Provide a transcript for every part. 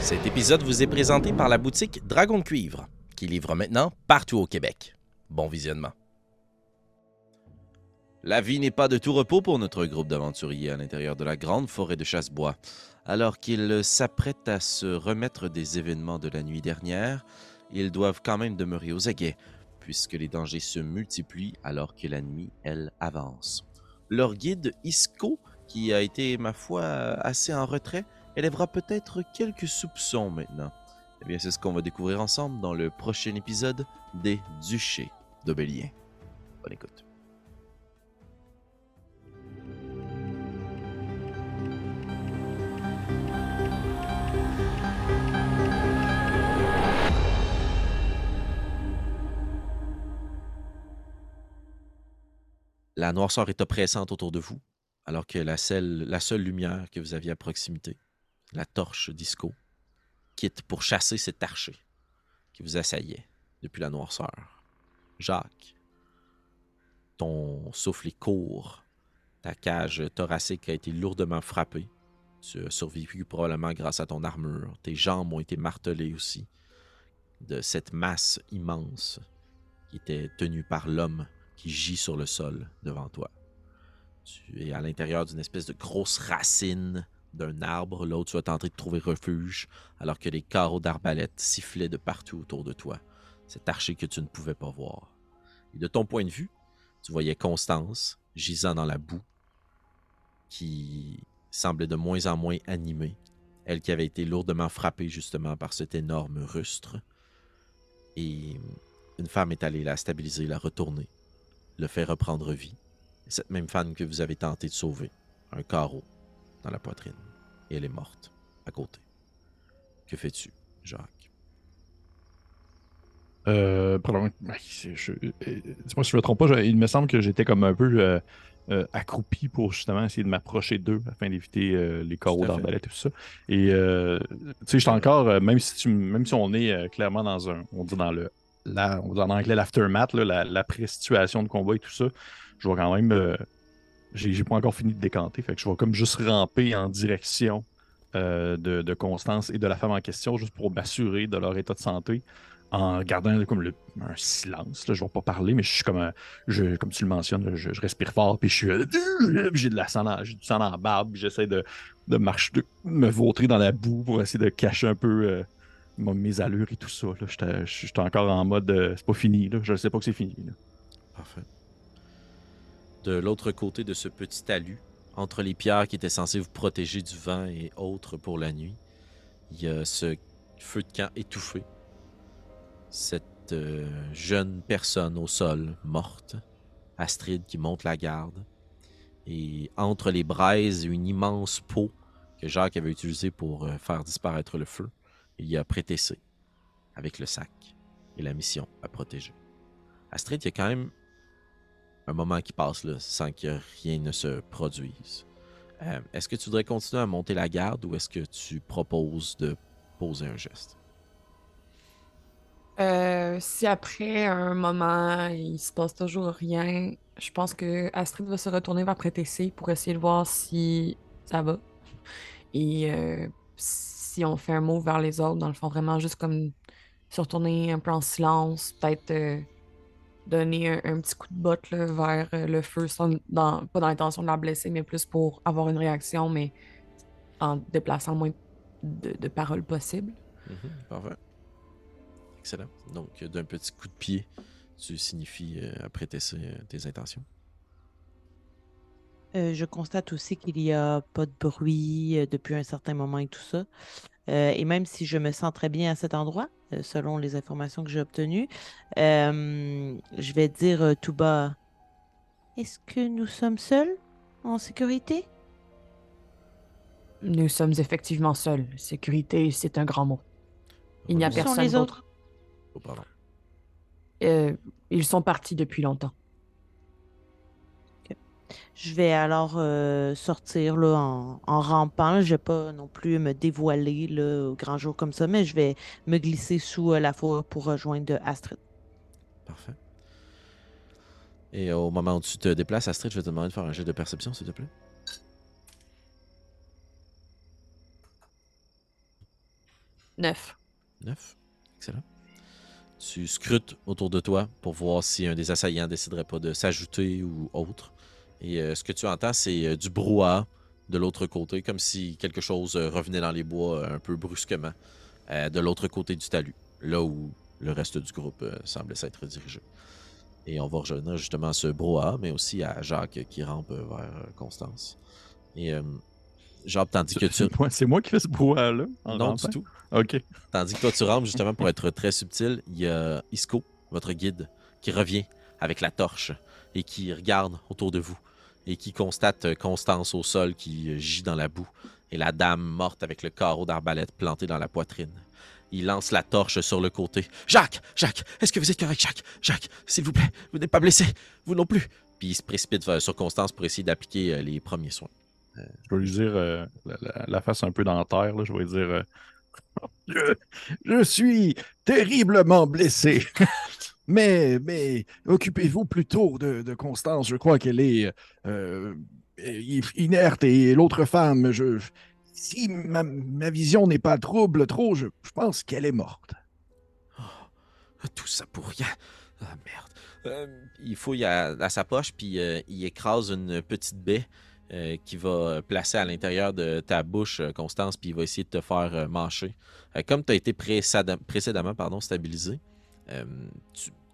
Cet épisode vous est présenté par la boutique Dragon de Cuivre, qui livre maintenant partout au Québec. Bon visionnement. La vie n'est pas de tout repos pour notre groupe d'aventuriers à l'intérieur de la grande forêt de Chassebois. Alors qu'ils s'apprêtent à se remettre des événements de la nuit dernière, ils doivent quand même demeurer aux aguets, puisque les dangers se multiplient alors que la nuit, elle, avance. Leur guide, Isco, qui a été, ma foi, assez en retrait, élèvera peut-être quelques soupçons maintenant. Eh bien, c'est ce qu'on va découvrir ensemble dans le prochain épisode des Duchés d'Aubélien. Bonne écoute. La noirceur est oppressante autour de vous, alors que la seule, la seule lumière que vous aviez à proximité, la torche disco, quitte pour chasser cet archer qui vous assaillait depuis la noirceur. Jacques, ton souffle est court, ta cage thoracique a été lourdement frappée. Tu as survécu probablement grâce à ton armure. Tes jambes ont été martelées aussi de cette masse immense qui était tenue par l'homme qui gît sur le sol devant toi. Tu es à l'intérieur d'une espèce de grosse racine d'un arbre. L'autre, tu vas tenter de trouver refuge alors que les carreaux d'arbalète sifflaient de partout autour de toi. Cet archer que tu ne pouvais pas voir. Et de ton point de vue, tu voyais Constance gisant dans la boue qui semblait de moins en moins animée. Elle qui avait été lourdement frappée justement par cet énorme rustre. Et une femme est allée la stabiliser, la retourner, le faire reprendre vie cette même femme que vous avez tenté de sauver. Un carreau dans la poitrine. Et elle est morte à côté. Que fais-tu, Jacques? Euh, pardon, je, euh, dis-moi si je me trompe pas, il me semble que j'étais comme un peu euh, euh, accroupi pour justement essayer de m'approcher d'eux afin d'éviter les carreaux d'arbalète et tout ça. Et tu sais, j'étais encore, même si tu, même si on est clairement dans un, on dit dans le, là, on dit en anglais l'aftermath, la, la pré-situation de combat et tout ça, je vais quand même. Euh, j'ai pas encore fini de décanter. Fait que je vais comme juste ramper en direction euh, de, Constance et de la femme en question, juste pour m'assurer de leur état de santé, en gardant comme un silence. Là, je vais pas parler, mais je suis comme je, comme tu le mentionnes, je, respire fort, puis je suis j'ai de la sang, j'ai du sang dans la barbe, j'essaie de, de marcher, de me vautrer dans la boue pour essayer de cacher un peu euh, mes allures et tout ça. Je suis encore en mode c'est pas fini, là. je sais pas que c'est fini. Parfait de l'autre côté de ce petit talus, entre les pierres qui étaient censées vous protéger du vent et autres pour la nuit, il y a ce feu de camp étouffé. Cette euh, jeune personne au sol, morte, Astrid qui monte la garde, et entre les braises, une immense peau que Jacques avait utilisée pour euh, faire disparaître le feu, il y a Prétessé, avec le sac et la mission à protéger. Astrid, il y a quand même un moment qui passe là, sans que rien ne se produise. Euh, est-ce que tu voudrais continuer à monter la garde ou est-ce que tu proposes de poser un geste? Euh, si après un moment il se passe toujours rien, je pense que Astrid va se retourner vers Prétessé pour essayer de voir si ça va. Et euh, si on fait un mot vers les autres, dans le fond, vraiment juste comme se retourner un peu en silence, peut-être donner un, petit coup de botte vers euh, le feu, dans, pas dans l'intention de la blesser, mais plus pour avoir une réaction, mais en déplaçant le moins de, paroles possible. Mhm, parfait. Excellent. Donc, d'un petit coup de pied, tu signifies euh, après tes, tes intentions. Euh, je constate aussi qu'il n'y a pas de bruit depuis un certain moment et tout ça. Et même si je me sens très bien à cet endroit, euh, selon les informations que j'ai obtenues. Euh, je vais dire euh, tout bas Est-ce que nous sommes seuls en sécurité? Nous sommes effectivement seuls. Sécurité, c'est un grand mot. Il n'y a personne autres? Oh, pardon. ils sont partis depuis longtemps. Je vais alors euh, sortir là, en, rampant. Je ne vais pas non plus me dévoiler là, au grand jour comme ça, mais je vais me glisser sous euh, la forêt pour rejoindre Astrid. Parfait. Et au moment où tu te déplaces, Astrid, je vais te demander de faire un jet de perception, s'il te plaît. Neuf. Neuf. Excellent. Tu scrutes autour de toi pour voir si un des assaillants déciderait pas de s'ajouter ou autre. Et euh, ce que tu entends, c'est euh, du brouhaha de l'autre côté, comme si quelque chose euh, revenait dans les bois un peu brusquement, de l'autre côté du talus, là où le reste du groupe semblait s'être dirigé. Et on va rejoindre justement ce brouhaha, mais aussi à Jacques qui rampe vers Constance. Et Jacques, tandis que tu... C'est moi, qui fais ce brouhaha-là. Non, rampant? du tout. Ok. Tandis que toi, tu rampes justement pour être très subtil, il y a Isco, votre guide, qui revient avec la torche et qui regarde autour de vous et qui constate euh, Constance au sol qui euh, gît dans la boue et la dame morte avec le carreau d'arbalète planté dans la poitrine. Il lance la torche sur le côté. Jacques, Jacques, est-ce que vous êtes correct, Jacques? Jacques, s'il vous plaît, vous n'êtes pas blessé, vous non plus. Puis il se précipite sur Constance pour essayer d'appliquer euh, les premiers soins. Je vais lui dire la, face un peu dans la terre. Je vais lui dire je suis terriblement blessé. Mais mais occupez-vous plutôt de, de Constance. Je crois qu'elle est euh, i- inerte et l'autre femme, je, si ma, ma vision n'est pas trouble trop, je, pense qu'elle est morte. Tout ça pour rien. Ah merde. Euh, il fouille à, sa poche, puis euh, il écrase une petite baie euh, qui va placer à l'intérieur de ta bouche, euh, Constance, puis il va essayer de te faire euh, mâcher. Euh, comme tu as été précédem- précédemment pardon, stabilisé, euh,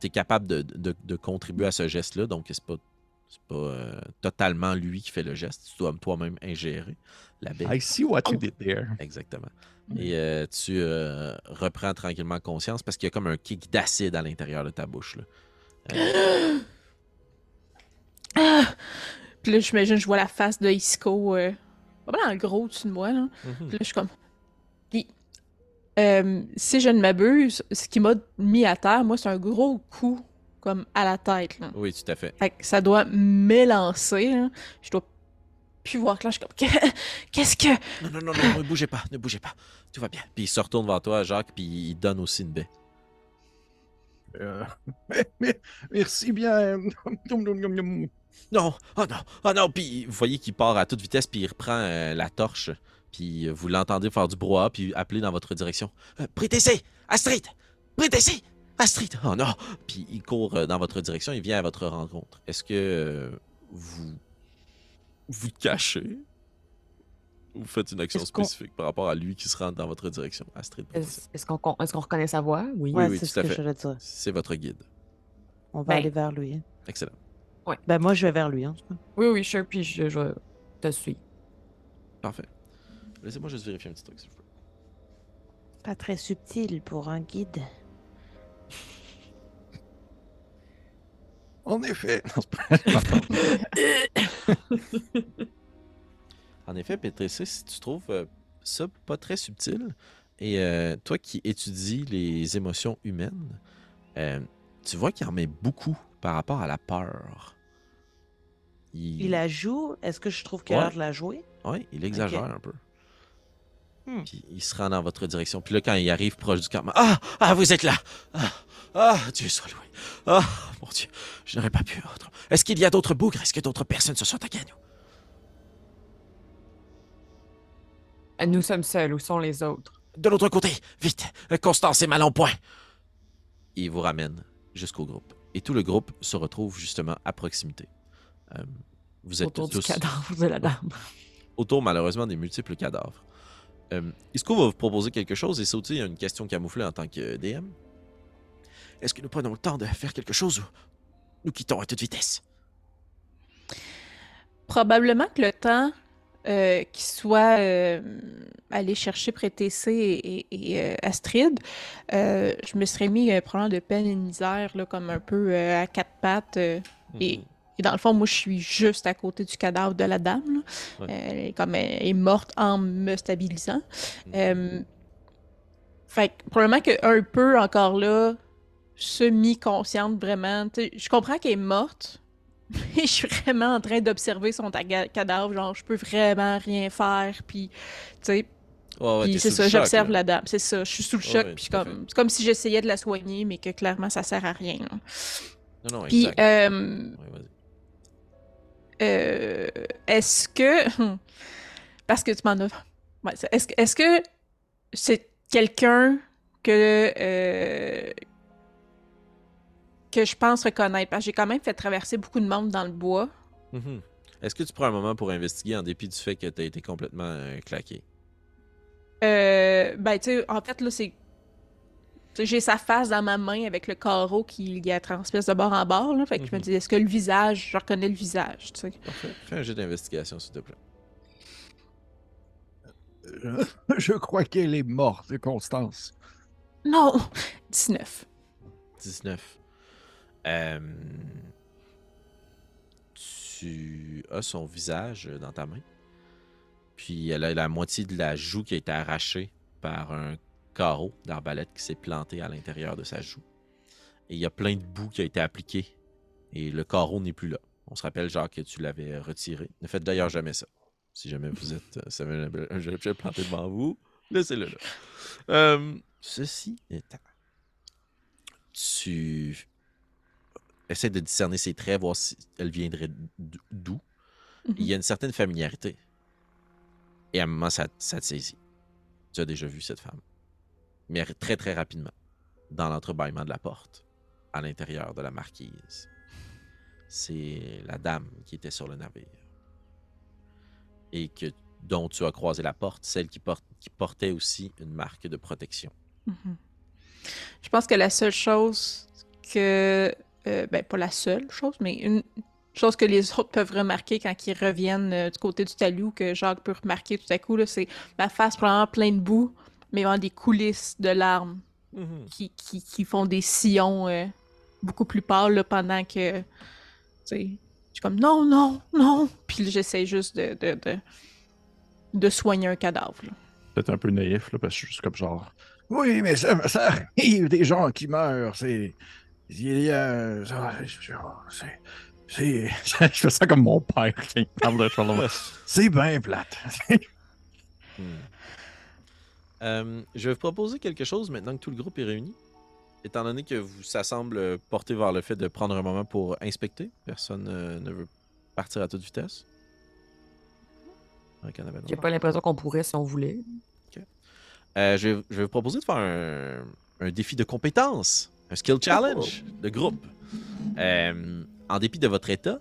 tu es capable de, de- de contribuer à ce geste-là, donc c'est pas, c'est pas euh, totalement lui qui fait le geste. Tu dois toi-même ingérer la baie. I see what you did there. Exactement. Et euh, tu euh, reprends tranquillement conscience parce qu'il y a comme un kick d'acide à l'intérieur de ta bouche. Là. Euh, Ah! Puis là, j'imagine, je vois la face de Isco, euh, pas mal en gros au-dessus de moi, là. Puis là, je suis comme. Puis, euh, si je ne m'abuse, ce qui m'a mis à terre, moi, c'est un gros coup, comme à la tête, là. Oui, tout à fait. Fait que ça doit m'élancer, là. Je dois plus voir que là, je suis comme. Qu'est- Qu'est-ce que? Non, non, non, non, ne bougez pas, ne bougez pas. Tout va bien. Puis il se retourne vers toi, Jacques, puis il donne aussi une baie. Euh, merci bien. Non, oh non, oh non. Puis vous voyez qu'il part à toute vitesse, puis il reprend euh, la torche. Puis euh, vous l'entendez faire du brouhaha, puis appeler dans votre direction. Euh, Prétessez! Astrid! Prétessez! Astrid! Oh non! Puis il court euh, dans votre direction, il vient à votre rencontre. Est-ce que vous vous cachez? Ou vous faites une action spécifique par rapport à lui qui se rentre dans votre direction, Astrid? Est-ce qu'on reconnaît sa voix? Oui. Ouais, oui, c'est tout ce que fait. dire. C'est votre guide. On va Ben. aller vers lui. Excellent. Ben, moi, je vais vers lui. Hein. Oui, oui, sure, puis je, je te suis. Parfait. Laissez-moi juste vérifier un petit truc, s'il vous plaît. Pas très subtil pour un guide. En effet. Non, c'est pas- En effet, si tu trouves euh, ça pas très subtil, et euh, toi qui étudies les émotions humaines, euh, tu vois qu'il en met beaucoup par rapport à la peur. Il, Il la joue? Est-ce que je trouve qu'il a Ouais. l'air de la jouer? Ouais, il exagère un peu. Hmm. Puis il se rend dans votre direction. Puis là, quand il arrive proche du campement, ah, ah, vous êtes là. Ah, ah, Dieu soit loué. Ah, mon Dieu, je n'aurais pas pu autrement. Est-ce qu'il y a d'autres bougres? Est-ce que d'autres personnes se sont attaquées à nous Nous sommes seuls. Où sont les autres? De l'autre côté, vite, Constance est mal en point. Il vous ramène jusqu'au groupe. Et tout le groupe se retrouve justement à proximité. Euh, vous êtes Autour tous du cadavre de la dame. autour malheureusement des multiples cadavres. Euh, Isco va vous proposer quelque chose? Et ça aussi, il y a une question camouflée en tant que DM. Est-ce que nous prenons le temps de faire quelque chose ou nous quittons à toute vitesse? Probablement que le temps euh, qu'il soit euh, allé chercher Prétécé et, et- et, euh, Astrid, euh, je me serais mis probablement de peine et de misère, là, comme un peu à quatre pattes. Et- et dans le fond, moi, je suis juste à côté du cadavre de la dame. là. Ouais. Elle est comme elle est morte en me stabilisant. Mhm. Euh, fait que probablement qu'un peu encore là, semi-consciente vraiment. Je comprends qu'elle est morte, mais je suis vraiment en train d'observer son cadavre. Genre, je peux vraiment rien faire. Puis, tu sais, Ouais, ouais, puis t'es c'est ça, j'observe la dame. C'est ça, je suis sous le choc. ouais, puis comme, c'est comme si j'essayais de la soigner, mais que clairement, ça sert à rien. là. Non, non, Puis, exact. euh, Ouais, vas-y. Euh, est-ce que. Parce que tu m'en as. Ouais, est-ce, que- est-ce que c'est quelqu'un que, euh, que je pense reconnaître? Parce que j'ai quand même fait traverser beaucoup de monde dans le bois. Mhm. Est-ce que tu prends un moment pour investiguer en dépit du fait que tu as été complètement euh, claqué? Ben, tu sais, en fait, là, c'est. J'ai sa face dans ma main avec le carreau qui y a transperce de bord en bord. Là, fait que je me Mhm. dis, est-ce que le visage, je reconnais le visage, tu sais? Parfait. Fais un jeu d'investigation, s'il te plaît. Euh, Je crois qu'elle est morte, Constance. Non! 19. 19. Euh, tu as son visage dans ta main. Puis elle a la moitié de la joue qui a été arrachée par un carreau d'arbalète qui s'est planté à l'intérieur de sa joue. Et il y a plein de boue qui a été appliqué. Et le carreau n'est plus là. On se rappelle, Jacques, que tu l'avais retiré. Ne faites d'ailleurs jamais ça. Si jamais vous êtes. euh, ça veut un objet planté devant vous, laissez-le là. Euh, ceci étant tu essaies de discerner ses traits, voir si elle viendrait d'où. Il y a une certaine familiarité. Et à un moment, ça, ça te saisit. Tu as déjà vu cette femme. Mais très, très rapidement, dans l'entrebâillement de la porte, à l'intérieur de la marquise. C'est la dame qui était sur le navire. Et que, dont tu as croisé la porte, celle qui, portait aussi une marque de protection. Mhm. Je pense que la seule chose que. euh, ben, pas la seule chose, mais une chose que les autres peuvent remarquer quand ils reviennent euh, du côté du talus, que Jacques peut remarquer tout à coup, c'est ma face probablement pleine de boue, mais vraiment des coulisses de larmes qui, qui, qui font des sillons euh, beaucoup plus pâles là, pendant que. Tu sais, je suis comme non, non, non. Puis j'essaie juste de, de, de, de soigner un cadavre. Peut-être un peu naïf, là, parce que je suis juste comme genre. Oui, mais ça, ça arrive des gens qui meurent. C'est. Il y a. ça, C'est. C'est. Je fais ça comme mon père qui parle de Charlemagne. C'est bien plate. Hmm. Euh, je vais vous proposer quelque chose maintenant que tout le groupe est réuni. Étant donné que vous, ça semble porter vers le fait de prendre un moment pour inspecter, personne euh, ne veut partir à toute vitesse. J'ai pas l'impression qu'on pourrait si on voulait. Euh, je, vais, je vais vous proposer de faire un, un défi de compétence, un skill challenge de groupe. En dépit de votre état,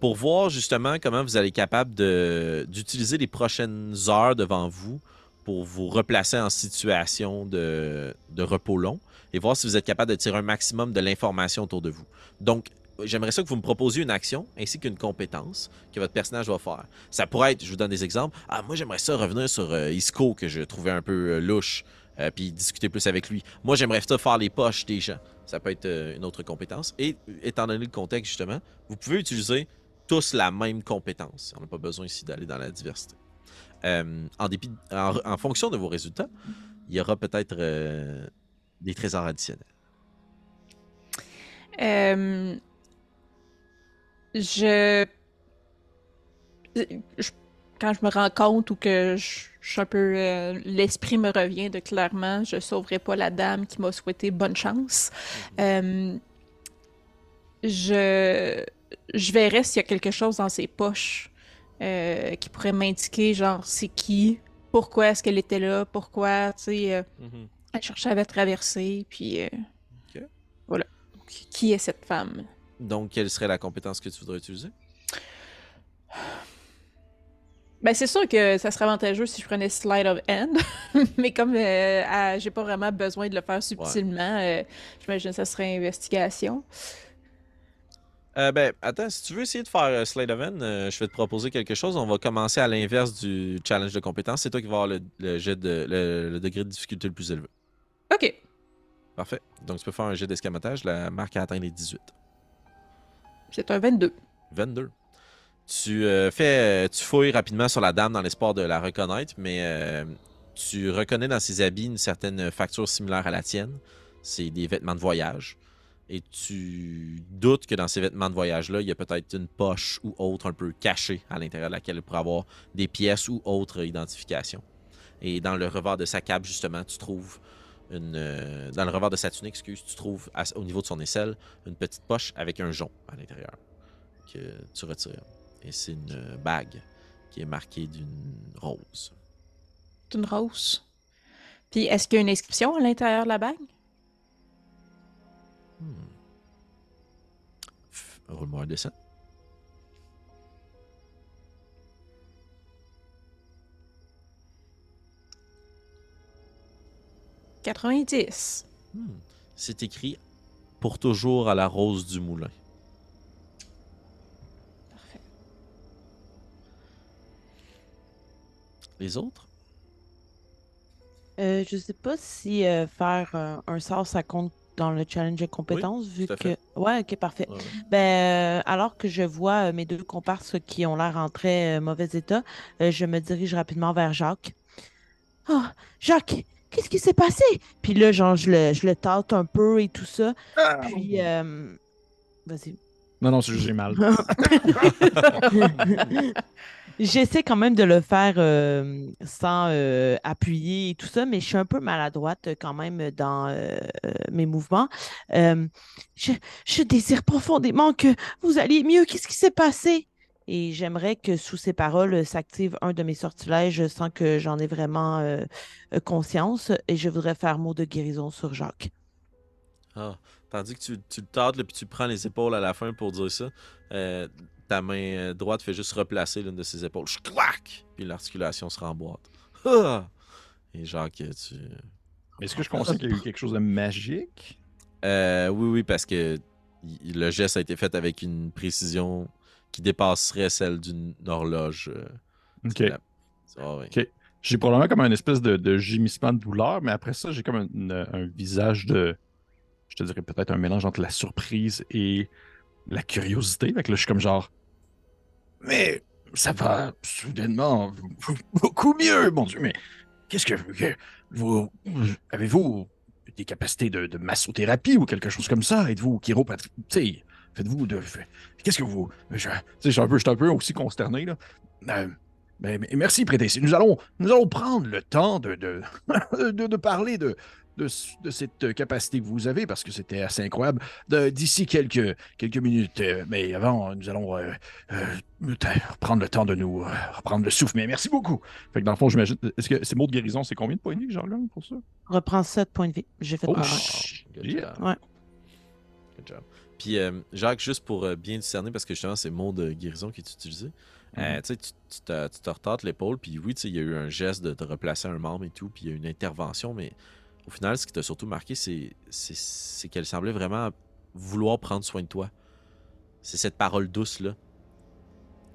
pour voir justement comment vous allez être capable d'utiliser les prochaines heures devant vous pour vous replacer en situation de, repos long et voir si vous êtes capable de tirer un maximum de l'information autour de vous. Donc, j'aimerais ça que vous me proposiez une action ainsi qu'une compétence que votre personnage va faire. Ça pourrait être, je vous donne des exemples, ah, moi j'aimerais ça revenir sur euh, Isco que je trouvais un peu euh, louche, euh, puis discuter plus avec lui. Moi j'aimerais ça faire les poches des gens. Ça peut être une autre compétence. Et étant donné le contexte justement, vous pouvez utiliser tous la même compétence. On n'a pas besoin ici d'aller dans la diversité. Euh, en, dépit, en, en fonction de vos résultats, il y aura peut-être euh, des trésors additionnels. Euh, je... je- Quand je me rends compte ou que je, je suis un peu... L'esprit me revient de clairement, je sauverai pas la dame qui m'a souhaité bonne chance. Euh, je... Je verrai s'il y a quelque chose dans ses poches euh, qui pourrait m'indiquer, genre, c'est qui, pourquoi est-ce qu'elle était là, pourquoi, tu sais... euh, elle cherchait à traverser, puis... euh, Ok. Voilà. Donc, Qui est cette femme? Donc, quelle serait la compétence que tu voudrais utiliser? Ben, c'est sûr que ça serait avantageux si je prenais Slide of Hand, mais comme euh, j'ai pas vraiment besoin de le faire subtilement, j'imagine que ça serait investigation. Euh, ben, attends, si tu veux essayer de faire euh, Slade of Hand, euh, je vais te proposer quelque chose. On va commencer à l'inverse du challenge de compétence. C'est toi qui vas avoir le, le jet de, le, le degré de difficulté le plus élevé. Ok. Parfait. Donc, tu peux faire un jet d'escamotage. La marque a atteint les 18. C'est un 22. 22. Tu euh, fais, euh, tu fouilles rapidement sur la dame dans l'espoir de la reconnaître, mais tu reconnais dans ses habits une certaine facture similaire à la tienne. C'est des vêtements de voyage. Et tu doutes que dans ces vêtements de voyage-là, il y a peut-être une poche ou autre un peu cachée à l'intérieur de laquelle il pourrait avoir des pièces ou autres identifications. Et dans le revers de sa cape, justement, tu trouves une. euh, dans le revers de sa tunique, excuse, tu trouves au niveau de son aisselle une petite poche avec un jonc à l'intérieur que tu retires. Et c'est une bague qui est marquée d'une rose. C'est une rose. Puis est-ce qu'il y a une inscription à l'intérieur de la bague? Roule-moi un dessin. « 90. Hmm. C'est écrit pour toujours à la rose du moulin. Parfait. Les autres? Euh, je sais pas si euh, faire euh, un sort, ça compte dans le challenge de compétences, vu que. fait. Ouais, ok, parfait. Ouais. Ben, euh, alors que je vois euh, mes deux comparses qui ont l'air en très euh, mauvais état, euh, je me dirige rapidement vers Jacques. Oh, Jacques, qu'est-ce qui s'est passé? Puis là, genre, je le, je le tâte un peu et tout ça. Puis, euh, vas-y. Non, non, c'est juste j'ai mal. J'essaie quand même de le faire euh, sans euh, appuyer et tout ça, mais je suis un peu maladroite euh, quand même dans euh, mes mouvements. Euh, je, je désire profondément que vous alliez mieux. Qu'est-ce qui s'est passé? Et j'aimerais que sous ces paroles s'active un de mes sortilèges sans que j'en ai vraiment conscience. Et je voudrais faire mot de guérison sur Jacques. Ah, tandis que tu, tu le là, puis tu prends les épaules à la fin pour dire ça, euh, ta main euh, droite fait juste replacer l'une de ses épaules. Clac! Puis l'articulation se remboîte. Ah! Et Jacques, tu. Est-ce que je considère qu'il y a eu quelque chose de magique? Euh, oui, oui, parce que le geste a été fait avec une précision qui dépasserait celle d'une horloge. euh, Ok. la- Ah, oui. J'ai probablement comme un espèce de, de gémissement de douleur, mais après ça, j'ai comme un visage de. Je te dirais peut-être un mélange entre la surprise et la curiosité. Fait que là, je suis comme genre. Mais ça va soudainement beaucoup mieux, mon Dieu. Mais qu'est-ce que, vous. Avez-vous des capacités de, massothérapie ou quelque chose comme ça? Êtes-vous chiropratique? Faites-vous de. Qu'est-ce que vous. Je, suis un peu, je suis un peu aussi consterné, là. Euh, mais, merci, Prétessé. Nous allons, nous allons prendre le temps de, de parler de, de, de cette capacité que vous avez, parce que c'était assez incroyable, de- d'ici quelques, quelques minutes. Euh, Mais avant, nous allons euh, euh, prendre le temps de nous euh, reprendre le souffle. Mais merci beaucoup. Fait que dans le fond, j'imagine. Est-ce que ces mots de guérison, c'est combien de points de vie que j'en gagne pour ça? Reprends 7 points de vie. J'ai fait Oh, Good yeah. job. Ouais. Good job. Puis, euh, Jacques, juste pour euh, bien discerner, parce que justement, c'est le mot de guérison qui est utilisé, euh, Mhm. tu tu tu te, tu te l'épaule, puis oui, il y a eu un geste de te replacer un membre et tout, puis il y a eu une intervention, mais au final, ce qui t'a surtout marqué, c'est qu'elle semblait vraiment vouloir prendre soin de toi. C'est cette parole douce-là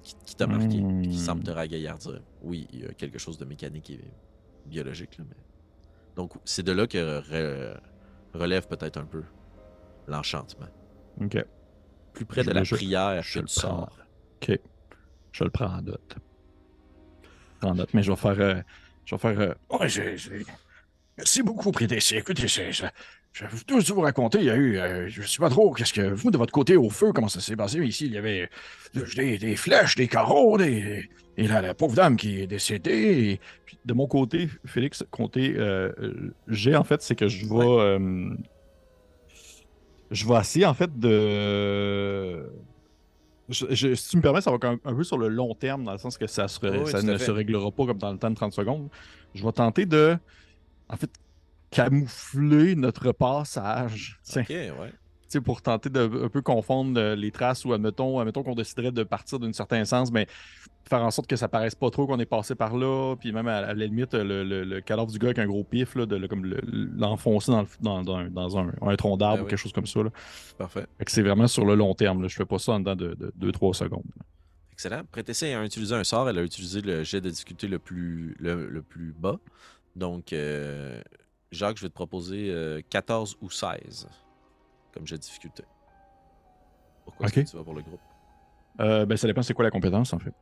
qui, qui t'a marqué, puis qui semble te ragaillardir. Oui, il y a quelque chose de mécanique et biologique, là, mais... Donc, c'est de là que re- relève peut-être un peu l'enchantement. Ok. Plus près Je de la je- prière je que prends. sort. Ok. Je le prends en note. En note, mais je vais faire. euh, je vais faire. euh, ouais, j'ai- j'ai- Merci beaucoup, Prétessé. Écoutez, je, je, vais tout vous raconter. Il y a eu. euh, je ne sais pas trop. Qu'est-ce que. Vous, de votre côté, au feu, comment ça s'est passé? Ici, il y avait euh, des, des flèches, des carreaux, des. Et là, la pauvre dame qui est décédée. et- Puis de mon côté, Félix, compter, euh, j'ai en fait, c'est que je vais. euh, je vais essayer en fait de. Je- je- si tu me permets, ça va même un peu sur le long terme, dans le sens que ça, se- Oui, oui, ça ne fait. se réglera pas comme dans le temps de 30 secondes. Je vais tenter de, en fait, camoufler notre passage. Tiens, Ok, ouais. tu sais, pour tenter de un peu confondre euh, les traces ou admettons, admettons qu'on déciderait de partir d'un certain sens, mais faire en sorte que ça paraisse pas trop qu'on est passé par là, puis même à, à la limite, le, le- le cadavre du gars avec un gros pif, là, de le- comme le- l'enfoncer dans, le- dans, dans un- dans un, un tronc d'arbre Ben ou oui. quelque chose comme ça. Là. Parfait. C'est vraiment sur le long terme. Là. Je fais pas ça en dedans de 2-3 secondes. Excellent. Prétessé a utilisé un sort. Elle a utilisé le jet de difficulté le plus, le, le plus bas. Donc, euh, Jacques, je vais te proposer euh, 14 ou 16 comme de difficulté. Pourquoi est-ce Ok. que tu vas pour le groupe? Euh, ben, ça dépend c'est quoi la compétence en fait?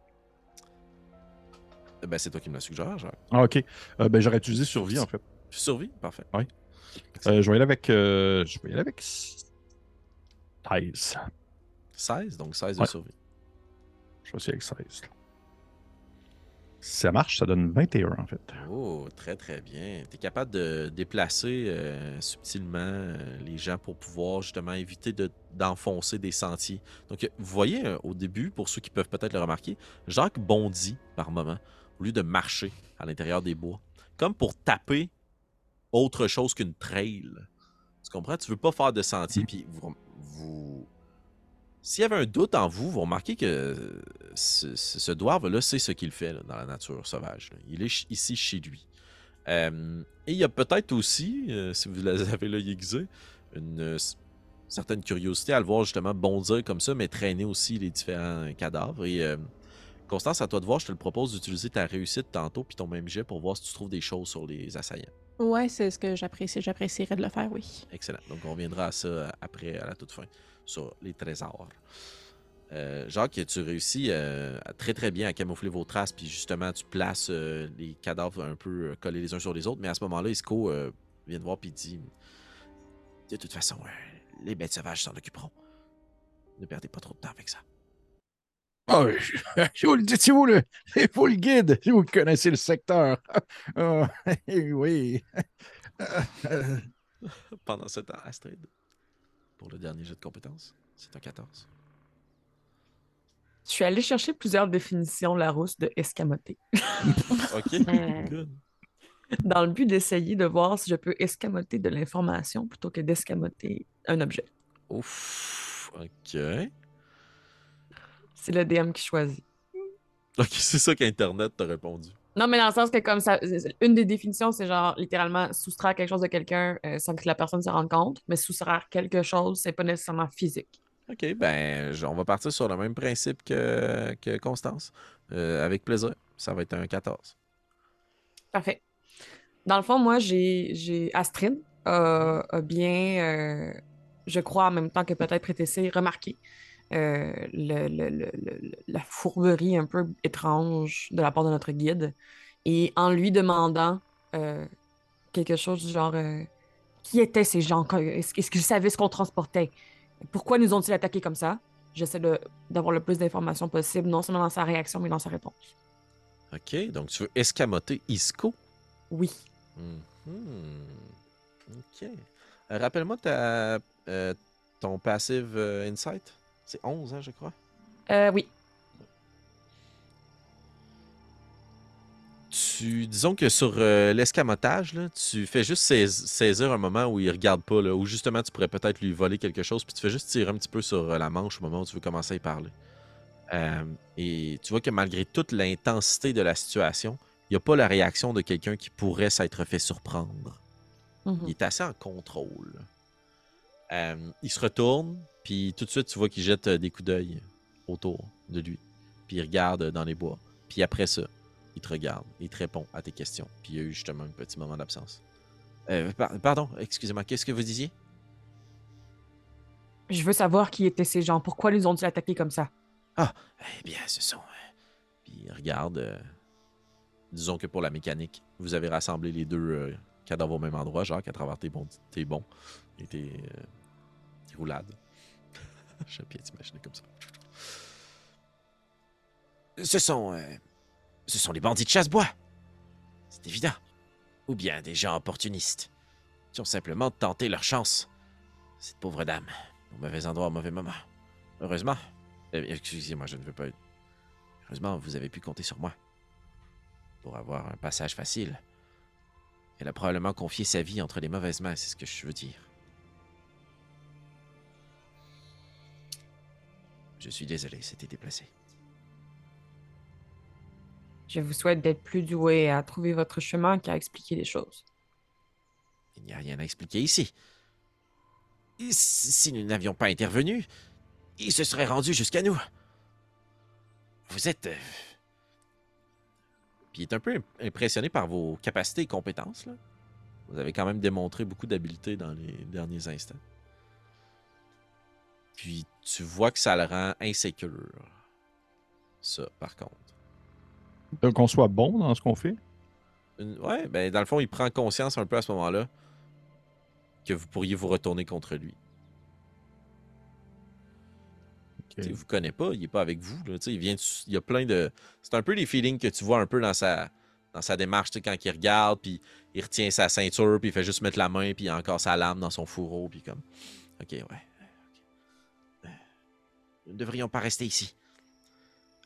Ben, c'est toi qui me la suggère, Jacques. Ah, ok. Euh, ben, j'aurais utilisé survie en fait. Survie? Parfait. Oui. Euh, je vais y aller avec. euh, je vais y aller avec 16. 16, donc 16 de Ouais. survie. Je vais essayer avec 16. Si ça marche, ça donne 21 en fait. Oh, très très bien. Tu es capable de déplacer euh, subtilement euh, les gens pour pouvoir justement éviter de- d'enfoncer des sentiers. Donc, euh, vous voyez euh, au début, pour ceux qui peuvent peut-être le remarquer, Jacques bondit par moment au lieu de marcher à l'intérieur des bois, comme pour taper autre chose qu'une trail. Tu comprends? Tu veux pas faire de sentier, puis vous, vous... S'il y avait un doute en vous, vous remarquez que ce, ce, ce dwarf-là sait ce qu'il fait là, dans la nature sauvage. là. Il est ici chez lui. Euh, et il y a peut-être aussi, euh, si vous avez l'œil aiguisé, une euh, certaine curiosité à le voir justement bondir comme ça, mais traîner aussi les différents cadavres. Et euh, Constance, à toi de voir, je te le propose d'utiliser ta réussite tantôt, puis ton même jet pour voir si tu trouves des choses sur les assaillants. Ouais, c'est ce que j'apprécie. J'apprécierais de le faire, oui. Excellent. Donc, on reviendra à ça après, à la toute fin, sur les trésors. Euh, Jacques, tu réussis euh, très très bien à camoufler vos traces, puis justement, tu places euh, les cadavres un peu collés les uns sur les autres, mais à ce moment-là, Isco vient te voir puis dit De toute façon, les bêtes sauvages s'en occuperont. Ne perdez pas trop de temps avec ça. Ah, je, je vous le dis, c'est vous le, c'est vous le guide, si vous connaissez le secteur. Ah, oui. Pendant ce temps, Astrid, pour le dernier jet de compétences, c'est un 14. Je suis allée chercher plusieurs définitions Larousse de escamoter, Ok, Euh. good. dans le but d'essayer de voir si je peux escamoter de l'information plutôt que d'escamoter un objet. Ouf, ok. C'est le DM qui choisit. Ok, c'est ça qu'Internet t'a répondu. Non, mais dans le sens que comme ça, une des définitions, c'est genre littéralement soustraire quelque chose de quelqu'un euh, sans que la personne se rende compte, mais soustraire quelque chose, c'est pas nécessairement physique. Ok, ben, on va partir sur le même principe que, que Constance. Euh, avec plaisir. Ça va être un 14. Parfait. Dans le fond, moi, j'ai j'ai Astrid a, a bien, euh, je crois en même temps que peut-être Prétessé, remarqué euh, le- le- le- le- la fourberie un peu étrange de la part de notre guide. Et en lui demandant euh, quelque chose du genre euh, Qui étaient ces gens? Est-ce qu'ils savaient ce qu'on transportait? Pourquoi nous ont-ils attaqués comme ça? J'essaie d'avoir le plus d'informations possible, non seulement dans sa réaction, mais dans sa réponse. Ok, donc tu veux escamoter Isco? Oui. Mhm. Ok. Rappelle-moi ta, ton passive insight. C'est 11, hein, je crois. Euh, oui. Tu, disons que sur euh, l'escamotage, tu fais juste sais- saisir un moment où il regarde pas, là, où justement tu pourrais peut-être lui voler quelque chose, puis tu fais juste tirer un petit peu sur euh, la manche au moment où tu veux commencer à y parler. Euh, et tu vois que malgré toute l'intensité de la situation, il n'y a pas la réaction de quelqu'un qui pourrait s'être fait surprendre. Mhm. Il est assez en contrôle. Euh, il se retourne, puis tout de suite, tu vois qu'il jette euh, des coups d'œil autour de lui. Puis il regarde euh, dans les bois. Puis après ça, il te regarde, il te répond à tes questions. Puis il y a eu justement un petit moment d'absence. Euh, par- pardon, excusez-moi, qu'est-ce que vous disiez? Je veux savoir qui étaient ces gens. Pourquoi les ont-ils attaqués comme ça? Eh bien, ce sont. Puis regarde. euh, Disons que pour la mécanique, vous avez rassemblé les deux euh, cadavres au même endroit, Jacques, à travers tes bons, tes bons et tes, euh, tes roulades. J'ai bien t'imaginer comme ça. Ce sont. euh, ce sont les bandits de chasse-bois. C'est évident. Ou bien des gens opportunistes qui ont simplement tenté leur chance. Cette pauvre dame, au mauvais endroit, au mauvais moment. Heureusement. Euh, Excusez-moi, je ne veux pas. Heureusement, vous avez pu compter sur moi. Pour avoir un passage facile. Elle a probablement confié sa vie entre les mauvaises mains, c'est ce que je veux dire. Je suis désolé, c'était déplacé. Je vous souhaite d'être plus doué à trouver votre chemin qu'à expliquer les choses. Il n'y a rien à expliquer ici. Et Si si nous n'avions pas intervenu, il se serait rendu jusqu'à nous. Vous êtes. Euh, Puis il est un peu im- impressionné par vos capacités et compétences. Là. Vous avez quand même démontré beaucoup d'habileté dans les derniers instants. Puis tu vois que ça le rend insécure. Ça, par contre. Donc, qu'on soit bon dans ce qu'on fait? Une- Ouais, ben dans le fond, il prend conscience un peu à ce moment-là que vous pourriez vous retourner contre lui. Sais, Il vous connaît pas, il est pas avec vous. Là, il vient, il y a plein de. C'est un peu les feelings que tu vois un peu dans sa, dans sa démarche, quand il regarde, puis il retient sa ceinture, puis il fait juste mettre la main, puis il a encore sa lame dans son fourreau, puis comme. Ok, ouais. Nous ne devrions pas rester ici.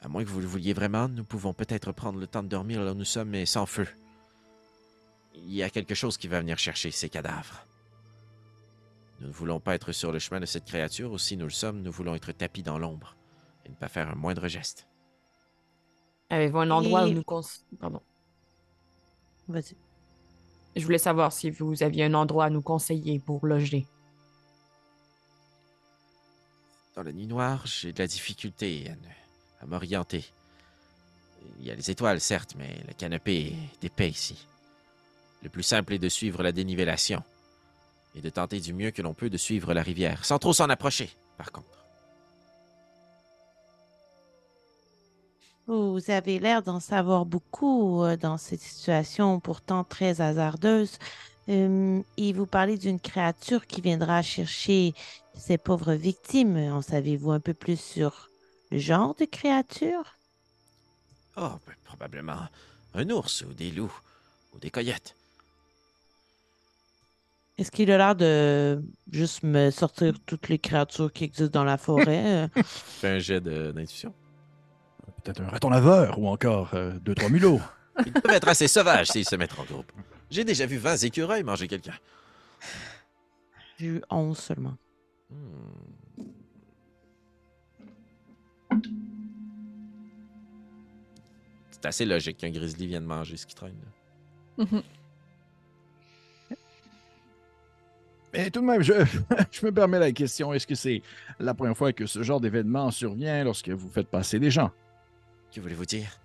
À moins que vous le vouliez vraiment, nous pouvons peut-être prendre le temps de dormir là où nous sommes, mais sans feu. Il y a quelque chose qui va venir chercher ces cadavres. Nous ne voulons pas être sur le chemin de cette créature, aussi nous le sommes, nous voulons être tapis dans l'ombre et ne pas faire un moindre geste. Avez-vous un endroit Et- où nous cons... Pardon. Vas-y. Je voulais savoir si vous aviez un endroit à nous conseiller pour loger. Dans la nuit noire, j'ai de la difficulté à, ne- à m'orienter. Il y a les étoiles, certes, mais le canopé est épais ici. Le plus simple est de suivre la dénivellation et de tenter du mieux que l'on peut de suivre la rivière, sans trop s'en approcher, par contre. Vous avez l'air d'en savoir beaucoup euh, dans cette situation pourtant très hasardeuse. Euh, et vous parlez d'une créature qui viendra chercher ces pauvres victimes. En savez-vous un peu plus sur le genre de créature? Oh, probablement un ours ou des loups ou des coyotes. Est-ce qu'il a l'air de juste me sortir toutes les créatures qui existent dans la forêt? Euh, Fais un jet d'intuition. Peut-être un raton laveur ou encore euh, deux, trois mulots. Ils peuvent être assez sauvages s'ils se mettent en groupe. J'ai déjà vu 20 écureuils manger quelqu'un. J'ai eu 11 seulement. Hmm. C'est assez logique qu'un grizzly vienne manger ce qui traîne. là. Mais tout de même, je, je me permets la question. Est-ce que c'est la première fois que ce genre d'événement survient lorsque vous faites passer des gens? Que voulez-vous dire?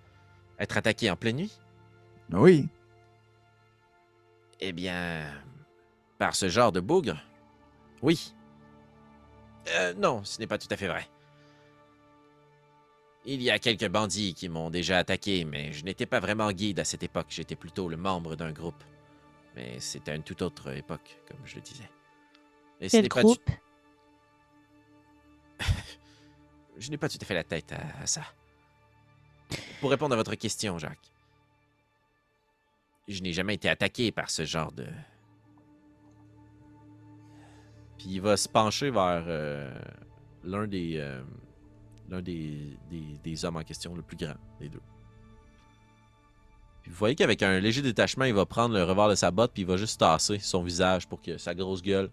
Être attaqué en pleine nuit? Oui. Eh bien, par ce genre de bougre Oui. Euh, non, ce n'est pas tout à fait vrai. Il y a quelques bandits qui m'ont déjà attaqué, mais je n'étais pas vraiment guide à cette époque. J'étais plutôt le membre d'un groupe. Mais c'était une toute autre époque, comme je le disais. Et ce Quel pas? Je n'ai pas tout à fait la tête à, à ça. Pour répondre à votre question, Jacques, je n'ai jamais été attaqué par ce genre de. Puis il va se pencher vers euh, l'un des, euh, l'un des, des, des hommes en question, le plus grand des deux. Puis vous voyez qu'avec un léger détachement, il va prendre le revers de sa botte, puis il va juste tasser son visage pour que sa grosse gueule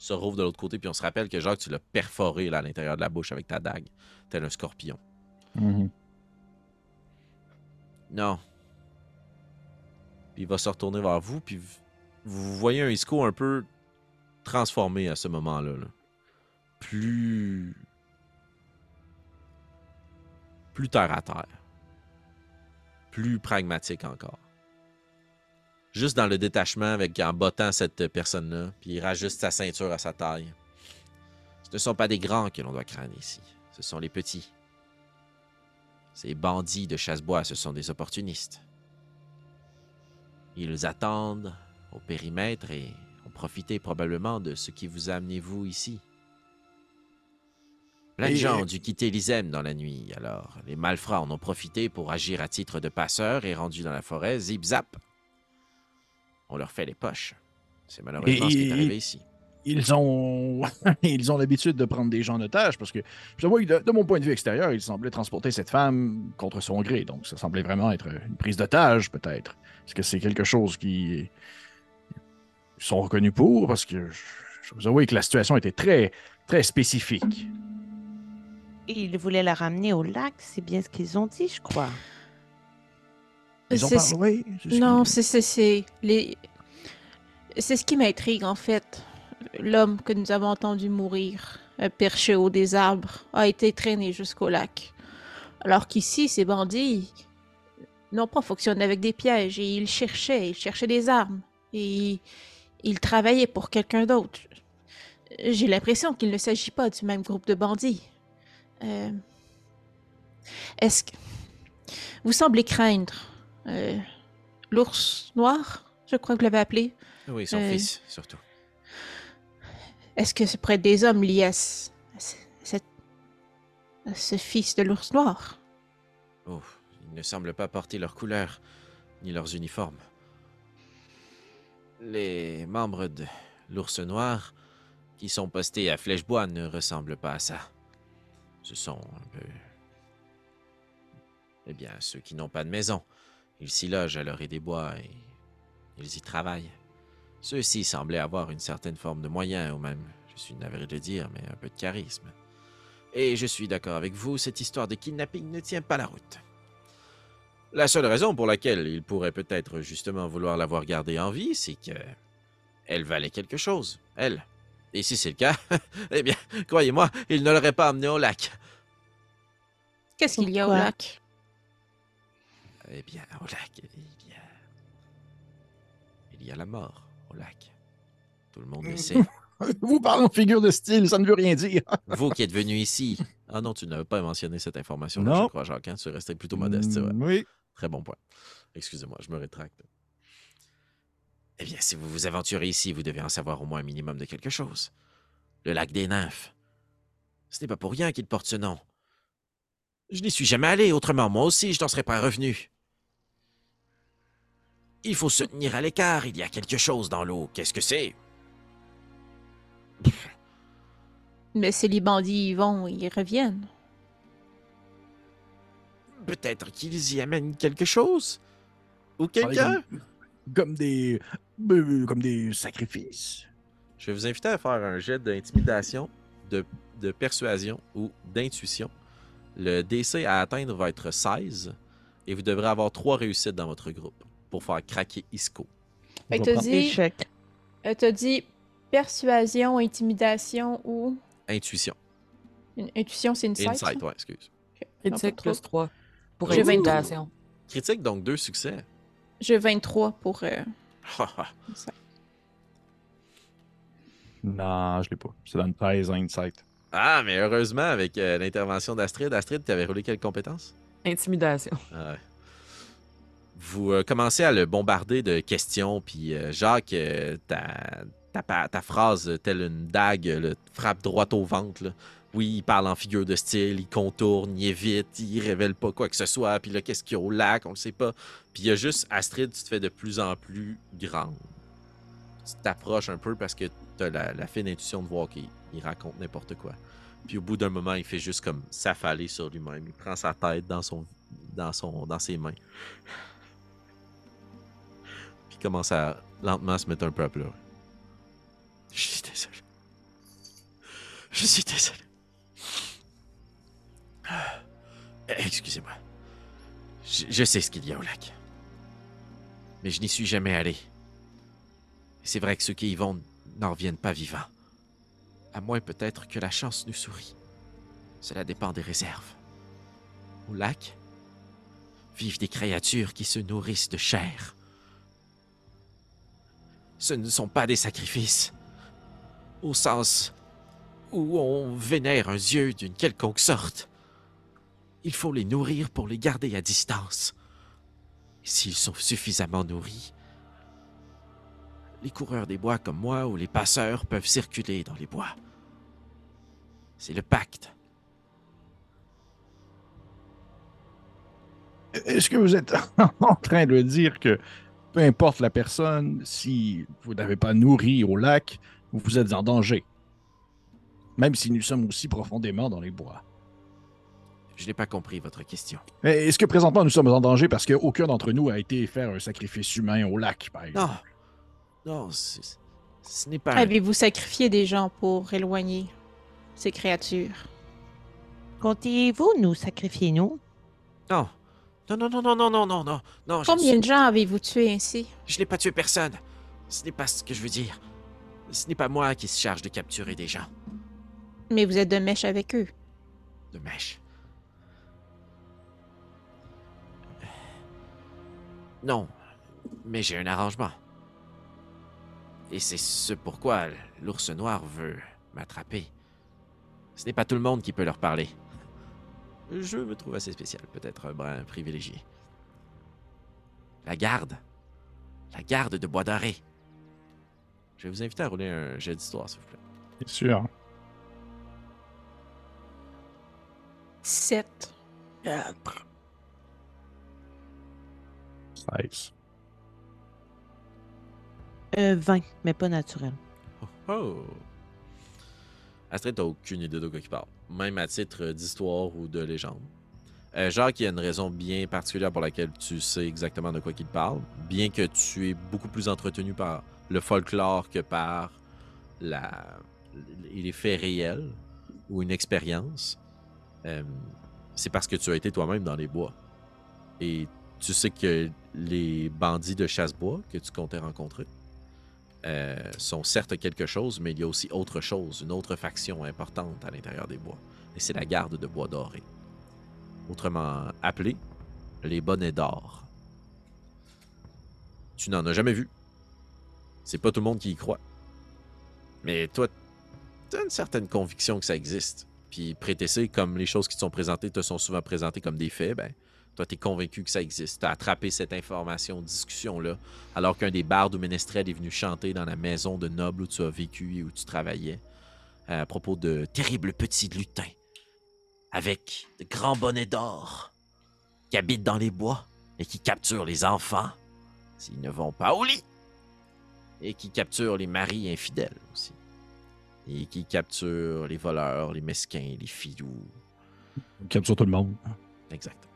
se rouvre de l'autre côté. Puis on se rappelle que Jacques, tu l'as perforé là, à l'intérieur de la bouche avec ta dague, tel un scorpion. Non. Puis il va se retourner vers vous, puis vous voyez un Isco un peu transformé à ce moment-là. là. Plus. Plus terre à terre. Plus pragmatique encore. Juste dans le détachement, avec en bottant cette personne-là, puis il rajuste sa ceinture à sa taille. Ce ne sont pas des grands que l'on doit craindre ici. Ce sont les petits. Ces bandits de chasse-bois, ce sont des opportunistes. Ils attendent au périmètre et ont profité probablement de ce qui vous a amené vous ici. Plein de gens ont dû quitter l'Isem dans la nuit, alors les malfrats en ont profité pour agir à titre de passeurs et rendus dans la forêt, zip-zap. On leur fait les poches. C'est malheureusement ce qui est Et- arrivé ici. Ils ont ils ont l'habitude de prendre des gens en otage parce que je vois que de, de mon point de vue extérieur, ils semblaient transporter cette femme contre son gré. Donc ça semblait vraiment être une prise d'otage, peut-être. Est-ce que c'est quelque chose qui ils sont reconnus pour? Parce que je, je vous avoue que la situation était très, très spécifique. Ils voulaient la ramener au lac, c'est bien ce qu'ils ont dit, je crois. Ils ont oui, Non, c'est c'est c'est les c'est ce qui m'intrigue en fait. L'homme que nous avons entendu mourir, euh, perché haut des arbres, a été traîné jusqu'au lac. Alors qu'ici, ces bandits n'ont pas fonctionné avec des pièges et ils cherchaient, ils cherchaient des armes et ils travaillaient pour quelqu'un d'autre. J'ai l'impression qu'il ne s'agit pas du même groupe de bandits. Euh, Est-ce que vous semblez craindre euh, l'ours noir, je crois que vous l'avez appelé. Oui, son Euh, fils, surtout. Est-ce que ce pourrait être des hommes liés à ce, à fils de l'ours noir? Oh, ils ne semblent pas porter leurs couleurs, ni leurs uniformes. Les membres de l'ours noir qui sont postés à Flèchebois ne ressemblent pas à ça. Ce sont un peu... Eh bien, ceux qui n'ont pas de maison. Ils s'y logent à l'orée des bois et Ils y travaillent. Ceux-ci semblaient avoir une certaine forme de moyens, ou même, je suis navré de le dire, mais un peu de charisme. Et je suis d'accord avec vous, cette histoire de kidnapping ne tient pas la route. La seule raison pour laquelle il pourrait peut-être justement vouloir l'avoir gardée en vie, c'est que elle valait quelque chose, elle. Et si c'est le cas, eh bien, croyez-moi, il ne l'aurait pas amenée au lac. Qu'est-ce qu'il y a au lac? Eh bien, au lac, il y a... Il y a la mort au lac. Tout le monde le sait. Vous parlez en figure de style, ça ne veut rien dire. Vous qui êtes venu ici. Ah non, tu n'avais pas mentionné cette information-là, Non. je crois, Jacques. hein, Tu restais plutôt modeste. Mm, Oui. Très bon point. Excusez-moi, je me rétracte. Eh bien, si vous vous aventurez ici, vous devez en savoir au moins un minimum de quelque chose. Le lac des nymphes. Ce n'est pas pour rien qu'il porte ce nom. Je n'y suis jamais allé, autrement, moi aussi, je n'en serais pas revenu. Il faut se tenir à l'écart, il y a quelque chose dans l'eau. Qu'est-ce que c'est? Mais si les bandits y vont, ils reviennent. Peut-être qu'ils y amènent quelque chose? Ou quelqu'un? Comme, comme des. euh, Comme des sacrifices. Je vais vous inviter à faire un jet d'intimidation, de, de persuasion ou d'intuition. Le DC à atteindre va être 16 et vous devrez avoir trois réussites dans votre groupe pour faire craquer Isco. Fait que t'as dit, Échec. euh, t'as dit persuasion, intimidation ou Intuition. une intuition, c'est une site. Insight, ouais, excuse. Critique plus 3 pour J'ai 23. intimidation. Critique, donc deux succès. J'ai 23 pour. euh, insight. Non, je l'ai pas. C'est dans une 13 insight. ah, mais heureusement, avec euh, l'intervention d'Astrid, Astrid, tu avais roulé quelle compétence? Intimidation. Ah ouais. Vous euh, commencez à le bombarder de questions, puis euh, Jacques, euh, ta, ta, phrase, telle une dague, le frappe droit au ventre. Oui, il parle en figure de style, il contourne, il évite, il révèle pas quoi que ce soit, puis là, qu'est-ce qu'il y a au lac, on le sait pas. Puis il y a juste Astrid, tu te fais de plus en plus grande. Tu t'approches un peu parce que tu as la, la fine intuition de voir qu'il il raconte n'importe quoi. Puis au bout d'un moment, il fait juste comme s'affaler sur lui-même. Il prend sa tête dans son dans son dans ses mains. Commence à lentement se mettre un peu à pleurer. Je suis désolé. Je suis désolé. Ah. Excusez-moi. Je, sais ce qu'il y a au lac. Mais je n'y suis jamais allé. C'est vrai que ceux qui y vont n'en reviennent pas vivants. À moins peut-être que la chance nous sourit. Cela dépend des réserves. Au lac, vivent des créatures qui se nourrissent de chair. Ce ne sont pas des sacrifices, au sens où on vénère un dieu d'une quelconque sorte. Il faut les nourrir pour les garder à distance. S'ils sont suffisamment nourris, les coureurs des bois comme moi ou les passeurs peuvent circuler dans les bois. C'est le pacte. Est-ce que vous êtes en train de dire que peu importe la personne, si vous n'avez pas nourri au lac, vous êtes en danger? Même si nous sommes aussi profondément dans les bois. Je n'ai pas compris votre question. Est-ce que présentement nous sommes en danger parce qu'aucun d'entre nous a été faire un sacrifice humain au lac, par exemple? Non. Non, ce n'est pas. Avez-vous sacrifié des gens pour éloigner ces créatures? Comptez-vous nous sacrifier, nous? Non. Non, non, non, non, non, non, non, non. non Combien de gens avez-vous tué ainsi? je n'ai pas tué personne. Ce n'est pas ce que je veux dire. Ce n'est pas moi qui se charge de capturer des gens. Mais vous êtes de mèche avec eux. De mèche. Non. Mais j'ai un arrangement. Et c'est ce pourquoi l'ours noir veut m'attraper. Ce n'est pas tout le monde qui peut leur parler. Je me trouve assez spécial, peut-être un brin privilégié. La garde. La garde de Bois d'Arrêt. Je vais vous inviter à rouler un jet d'histoire, s'il vous plaît. Bien sûr. 7. 16. Euh, 20, mais pas naturel. Oh, oh. Astrid, t'as aucune idée de quoi il parle. Même à titre d'histoire ou de légende. Euh, Jacques, il y a une raison bien particulière pour laquelle tu sais exactement de quoi il parle, bien que tu es beaucoup plus entretenu par le folklore que par la, les faits réels ou une expérience. Euh, c'est parce que tu as été toi-même dans les bois. Et tu sais que les bandits de chasse-bois que tu comptais rencontrer euh, sont certes quelque chose, mais il y a aussi autre chose, une autre faction importante à l'intérieur des bois. Et c'est la garde de bois doré autrement appelé les bonnets d'or. Tu n'en as jamais vu. C'est pas tout le monde qui y croit. Mais toi, t'as une certaine conviction que ça existe. Puis prétessé, comme les choses qui te sont présentées te sont souvent présentées comme des faits, ben, toi, t'es convaincu que ça existe. T'as attrapé cette information, discussion-là, alors qu'un des bardes ou ménestrels est venu chanter dans la maison de noble où tu as vécu et où tu travaillais, à propos de terribles petits lutins avec de grands bonnets d'or qui habitent dans les bois et qui capturent les enfants s'ils ne vont pas au lit et qui capturent les maris infidèles aussi et qui capturent les voleurs, les mesquins, les filous. Ils capturent tout le monde. Exact.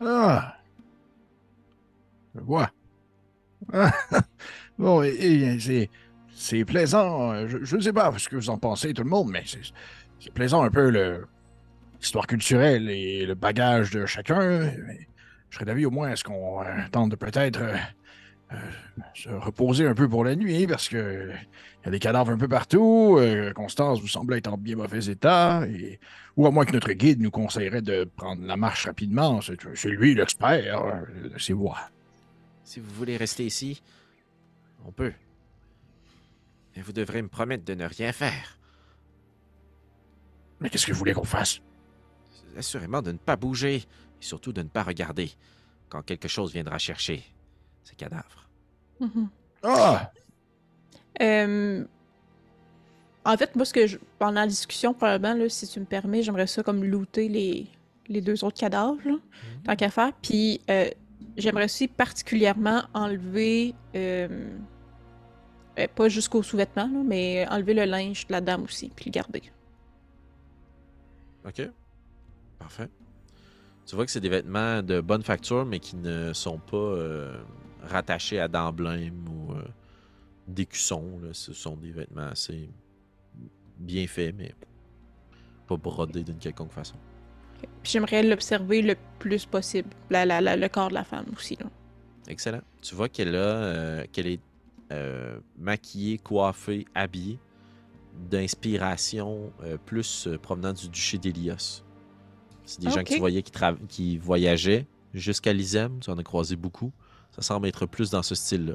Ah! Je vois. Bon, c'est, c'est plaisant. Je ne sais pas ce que vous en pensez, tout le monde, mais c'est, plaisant un peu le, l'histoire culturelle et le bagage de chacun. Je serais d'avis au moins à ce qu'on euh, tente de peut-être euh, se reposer un peu pour la nuit, parce que il y a des cadavres un peu partout. Euh, Constance vous semble être en bien mauvais état, et, ou à moins que notre guide nous conseillerait de prendre la marche rapidement. C'est, lui l'expert, euh, c'est moi. Si vous voulez rester ici, on peut. Mais vous devrez me promettre de ne rien faire. Mais qu'est-ce que vous voulez qu'on fasse? Assurément de ne pas bouger et surtout de ne pas regarder quand quelque chose viendra chercher ces cadavres. Mhm. Ah! Euh, En fait, moi, ce que je... pendant la discussion, probablement, là, si tu me permets, j'aimerais ça comme looter les, les deux autres cadavres, là, tant qu'à faire. Puis euh, j'aimerais aussi particulièrement enlever, euh, euh, pas jusqu'aux sous-vêtements, là, mais enlever le linge de la dame aussi, puis le garder. OK. Parfait. Tu vois que c'est des vêtements de bonne facture, mais qui ne sont pas euh, rattachés à d'emblèmes ou euh, d'écussons. Ce sont des vêtements assez bien faits, mais pas brodés d'une quelconque façon. J'aimerais l'observer le plus possible, la, la- la- le corps de la femme aussi. Là. Excellent. Tu vois qu'elle euh, qu'elle est euh, maquillée, coiffée, habillée d'inspiration euh, plus provenant du duché d'Elios. C'est des gens que tu voyais qui voyageaient jusqu'à l'Isem. Tu en as croisé beaucoup. Ça semble être plus dans ce style-là.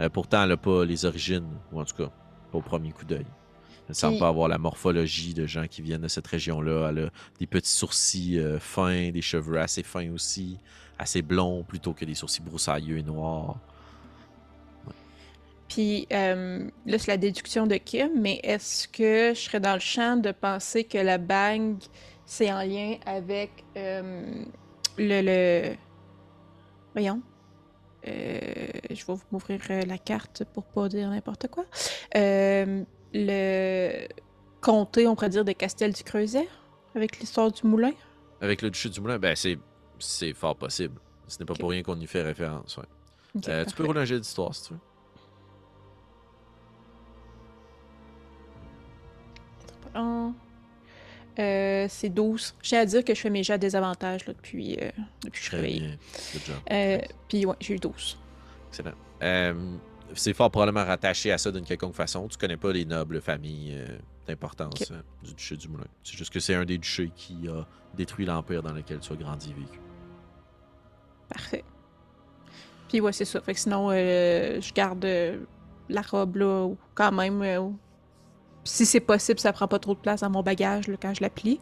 Euh, pourtant, elle n'a pas les origines, ou en tout cas, pas au premier coup d'œil. Elle ne semble pas avoir la morphologie de gens qui viennent de cette région-là. Elle a des petits sourcils euh, fins, des cheveux assez fins aussi, assez blonds plutôt que des sourcils broussailleux et noirs. Puis euh, là, c'est la déduction de Kim, mais est-ce que je serais dans le champ de penser que la bague, c'est en lien avec le, le. Voyons. Euh, je vais vous m'ouvrir euh, la carte pour pas dire n'importe quoi. Euh, le comté, on pourrait dire, de Castel du Creuset, avec l'histoire du moulin. Avec le duché du moulin, ben c'est, c'est fort possible. Ce n'est pas pour rien qu'on y fait référence. ouais. Euh, tu peux rouler un jet d'histoire si tu veux. Un. Euh, c'est 12. J'ai à dire que je fais mes jets à désavantage là, depuis, euh, depuis que je suis job. Euh, puis ouais, j'ai eu 12. Excellent. C'est fort probablement rattaché à ça d'une quelconque façon. Tu connais pas les nobles familles d'importance du duché du Moulin. C'est juste que c'est un des duchés qui a détruit l'empire dans lequel tu as grandi et vécu. Parfait. Puis ouais, c'est ça. Fait que sinon, je garde la robe là, ou quand même. Si c'est possible, ça prend pas trop de place dans mon bagage là, quand je la plie.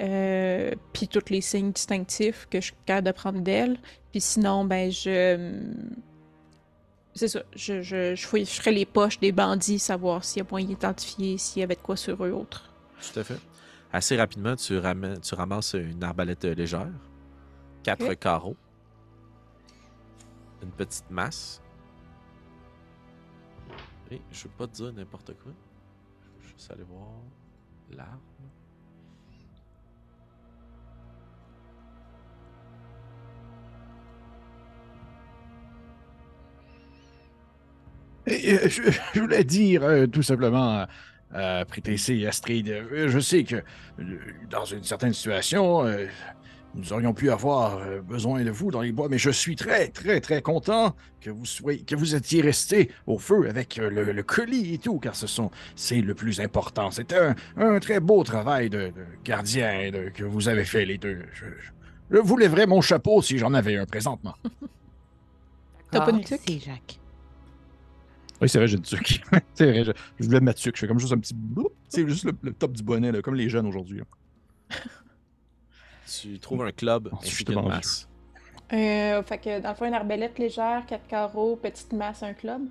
Euh, puis tous les signes distinctifs que je suis capable de prendre d'elle. Puis sinon, ben je. C'est ça. Je, je, je, fouille- je ferai les poches des bandits, savoir s'il y a moyen d'identifier, s'il y avait de quoi sur eux autres. Tout à fait. Assez rapidement, tu, tu ramasses une arbalète légère, quatre carreaux, une petite masse. Et je veux pas te dire n'importe quoi. Euh, je vais aller. L'arme. Je, voulais dire euh, tout simplement euh, à euh, et Astrid, je sais que dans une certaine situation, nous aurions pu avoir euh, besoin de vous dans les bois, mais je suis très, très, très content que vous soyez, que vous étiez resté au feu avec euh, le, le colis et tout, car ce sont, c'est le plus important. C'est un, un très beau travail de, de gardien de- que vous avez fait les deux. Je, je- je vous lèverais mon chapeau si j'en avais un présentement. T'as pas de Merci, tuque? Jacques. Oui, c'est vrai, j'ai du sucre. c'est vrai, je, je voulais mettre sucre. Je fais comme juste un petit bloup. C'est juste le, le top du bonnet, là, comme les jeunes aujourd'hui. Tu trouves un club ainsi qu'une masse. Euh, fait que dans le fond, une arbalète légère, 4 carreaux, petite masse, un club?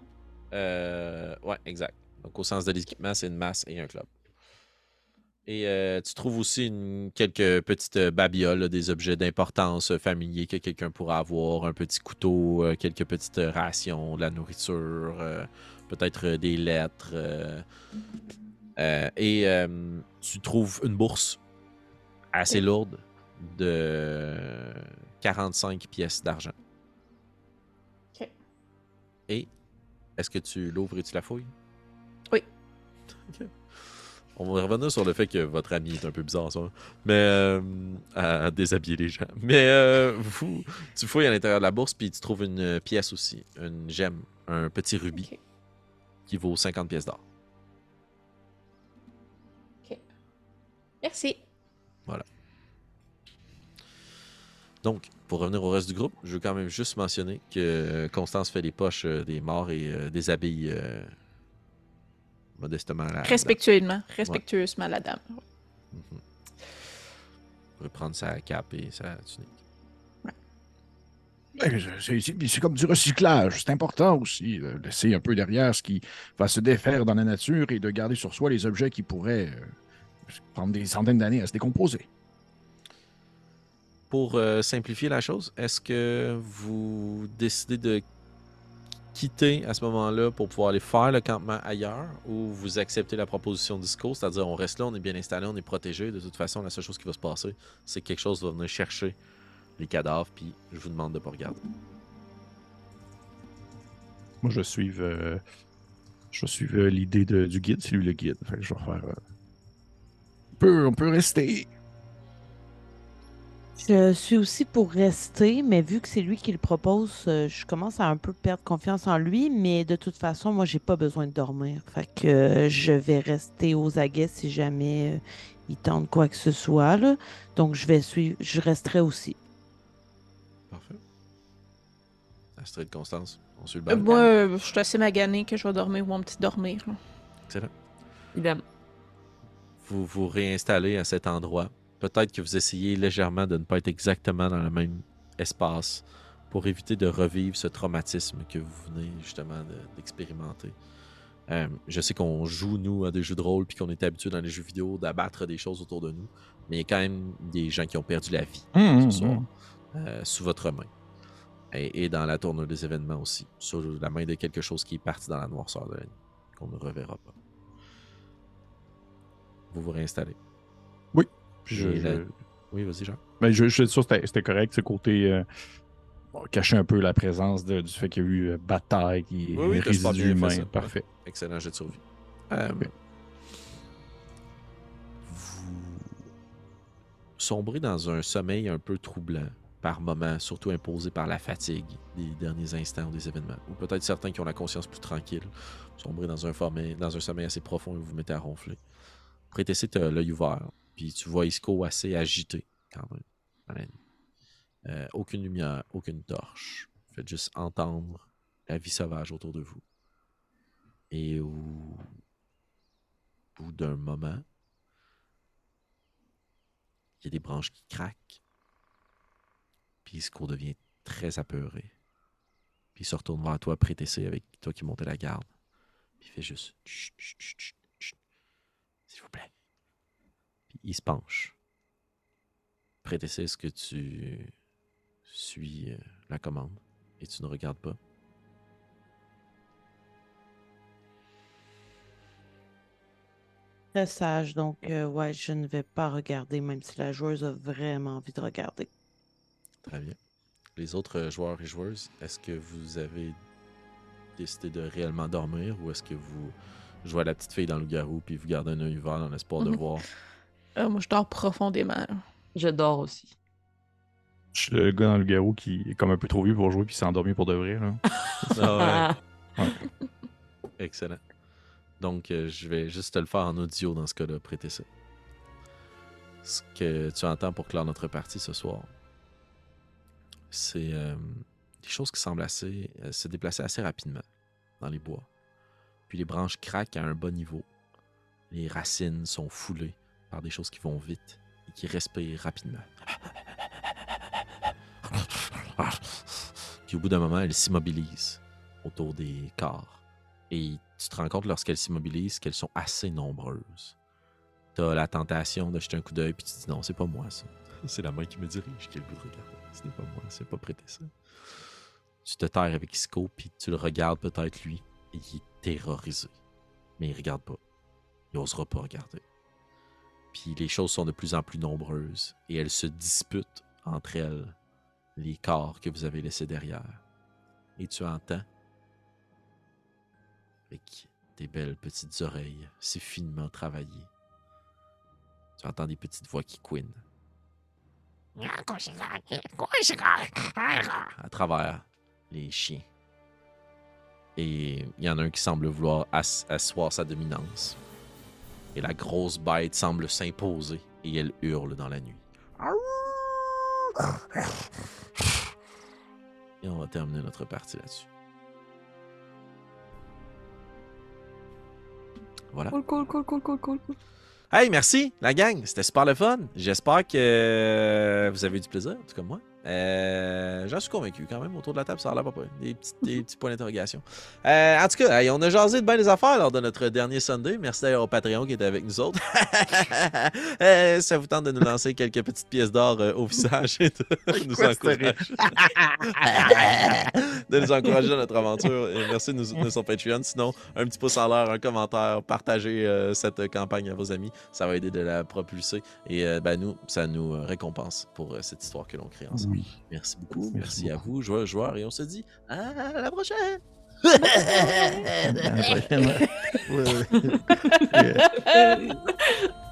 Euh, ouais, exact. Donc, au sens de l'équipement, c'est une masse et un club. Et euh, tu trouves aussi une- quelques petites babioles, là, des objets d'importance familiers que quelqu'un pourra avoir, un petit couteau, euh, quelques petites rations, de la nourriture, euh, peut-être des lettres. euh, euh, et euh, tu trouves une bourse assez lourde de 45 pièces d'argent. Ok. Et est-ce que tu l'ouvres et tu la fouilles? Oui. Ok. On va revenir sur le fait que votre ami est un peu bizarre, ça. Mais euh, à, déshabiller les gens. Mais euh, vous, tu fouilles à l'intérieur de la bourse, puis tu trouves une pièce aussi, une gemme, un petit rubis Ok. qui vaut 50 pièces d'or. Merci. Donc, pour revenir au reste du groupe, je veux quand même juste mentionner que euh, Constance fait les poches euh, des morts et euh, déshabille euh, modestement la. Respectueusement, respectueusement, la dame. la- Mhm. Reprendre sa cape et sa tunique. Ouais, C'est comme du recyclage. C'est important aussi de laisser un peu derrière ce qui va se défaire dans la nature et de garder sur soi les objets qui pourraient prendre des centaines d'années à se décomposer. Pour euh, simplifier la chose, est-ce que vous décidez de quitter à ce moment-là pour pouvoir aller faire le campement ailleurs ou vous acceptez la proposition d'Isco, c'est-à-dire on reste là, on est bien installé, on est protégé. De toute façon, la seule chose qui va se passer, c'est que quelque chose va venir chercher les cadavres, puis je vous demande de pas regarder. Moi, je suis, euh, suis euh, l'idée du guide. C'est lui le guide. Je vais faire. euh, on peut rester. Je suis aussi pour rester, mais vu que c'est lui qui le propose, euh, je commence à un peu perdre confiance en lui. Mais de toute façon, moi, j'ai pas besoin de dormir. Fait que euh, je vais rester aux aguets si jamais euh, il tente quoi que ce soit. Là. Donc, je vais suivre. Je resterai aussi. Parfait. Astrid Constance, on suit le Euh, bal. moi, euh, je suis assez magané que je vais dormir ou un petit dormir. là. Excellent. Idem. Vous vous réinstallez à cet endroit. Peut-être que vous essayez légèrement de ne pas être exactement dans le même espace pour éviter de revivre ce traumatisme que vous venez justement de- d'expérimenter. Euh, je sais qu'on joue, nous, à des jeux de rôle, puis qu'on est habitué dans les jeux vidéo d'abattre des choses autour de nous, mais il y a quand même des gens qui ont perdu la vie hum, ce hum, soir hum. euh, sous votre main. Et, et dans la tournure des événements aussi, sur la main de quelque chose qui est parti dans la noirceur de la nuit, qu'on ne reverra pas. Vous vous réinstallez. Puis je, Et la- je- Oui, vas-y, Jean. ben, je, je suis sûr que c'était- correct, ce côté. euh, bon, cacher un peu la présence de- du fait qu'il y a eu euh, bataille, qui Oui, oui, fait ça. Parfait. Excellent jet de survie. Euh. Vous sombrez dans un sommeil un peu troublant par moments, surtout imposé par la fatigue des derniers instants des événements. Ou peut-être certains qui ont la conscience plus tranquille. Sombrez dans un, sommeil, dans un sommeil assez profond et vous vous mettez à ronfler. As l'œil ouvert. Puis tu vois Isco assez agité quand même. Euh, aucune lumière, aucune torche. Faites juste entendre la vie sauvage autour de vous. Et au bout d'un moment, il y a des branches qui craquent. Puis Isco devient très apeuré. Puis il se retourne vers toi, prétessé avec toi qui montais la garde. Puis il fait juste. S'il vous plaît. Puis il se penche. Prétessé, est-ce que tu suis euh, la commande et tu ne regardes pas? Très sage, donc euh, ouais, je ne vais pas regarder, même si la joueuse a vraiment envie de regarder. Très bien. Les autres euh, joueurs et joueuses, est-ce que vous avez décidez de réellement dormir ou est-ce que vous jouez à la petite fille dans le garou puis vous gardez un œil ouvert dans l'espoir de voir Ah, moi, je dors profondément. là. Je dors aussi. Je suis le gars dans le garou qui est comme un peu trop vieux pour jouer puis s'est endormi pour de vrai. Là. Ah ouais. Excellent. Donc, euh, je vais juste te le faire en audio dans ce cas-là, prêter ça. Ce que tu entends pour clore notre partie ce soir, c'est euh, des choses qui semblent assez, euh, se déplacer assez rapidement dans les bois. Puis les branches craquent à un bas niveau. Les racines sont foulées par des choses qui vont vite et qui respirent rapidement. Puis au bout d'un moment, elles s'immobilisent autour des corps. Et tu te rends compte lorsqu'elles s'immobilisent qu'elles sont assez nombreuses. Tu as la tentation de jeter un coup d'œil puis tu te dis non, c'est pas moi ça. C'est la main qui me dirige qui a le goût de regarder. Ce n'est pas moi, c'est pas prêter ça. Tu te terres avec Isco puis tu le regardes peut-être lui et il est terrorisé. Mais il regarde pas. Il osera pas regarder. Puis les choses sont de plus en plus nombreuses et elles se disputent entre elles les corps que vous avez laissés derrière. Et tu entends? Avec tes belles petites oreilles si finement travaillées. Tu entends des petites voix qui couinent à travers les chiens. Et il y en a un qui semble vouloir ass- asseoir sa dominance. Et la grosse bête semble s'imposer et elle hurle dans la nuit. Et on va terminer notre partie là-dessus. Voilà. Cool, cool, cool, cool, cool, cool. Hey, merci, la gang. C'était super le fun. J'espère que vous avez eu du plaisir, en tout cas moi. Euh, J'en suis convaincu quand même. Autour de la table, ça a l'air pas pire. Des petits, des petits points d'interrogation. Euh, en tout cas, hey, on a jasé de bien des affaires lors de notre dernier Sunday. Merci d'ailleurs au Patreon qui était avec nous autres. Euh, ça vous tente de nous lancer quelques petites pièces d'or au visage et de nous encourager. de nous encourager dans notre aventure. Et merci de nous soutenir sur Patreon. Sinon, un petit pouce en l'air, un commentaire, partagez cette campagne à vos amis. Ça va aider de la propulser. Et ben, nous, ça nous récompense pour cette histoire que l'on crée ensemble. Oui. Merci beaucoup. Merci Merci, à vous, joueurs, joueurs. Et on se dit à la prochaine. À la prochaine.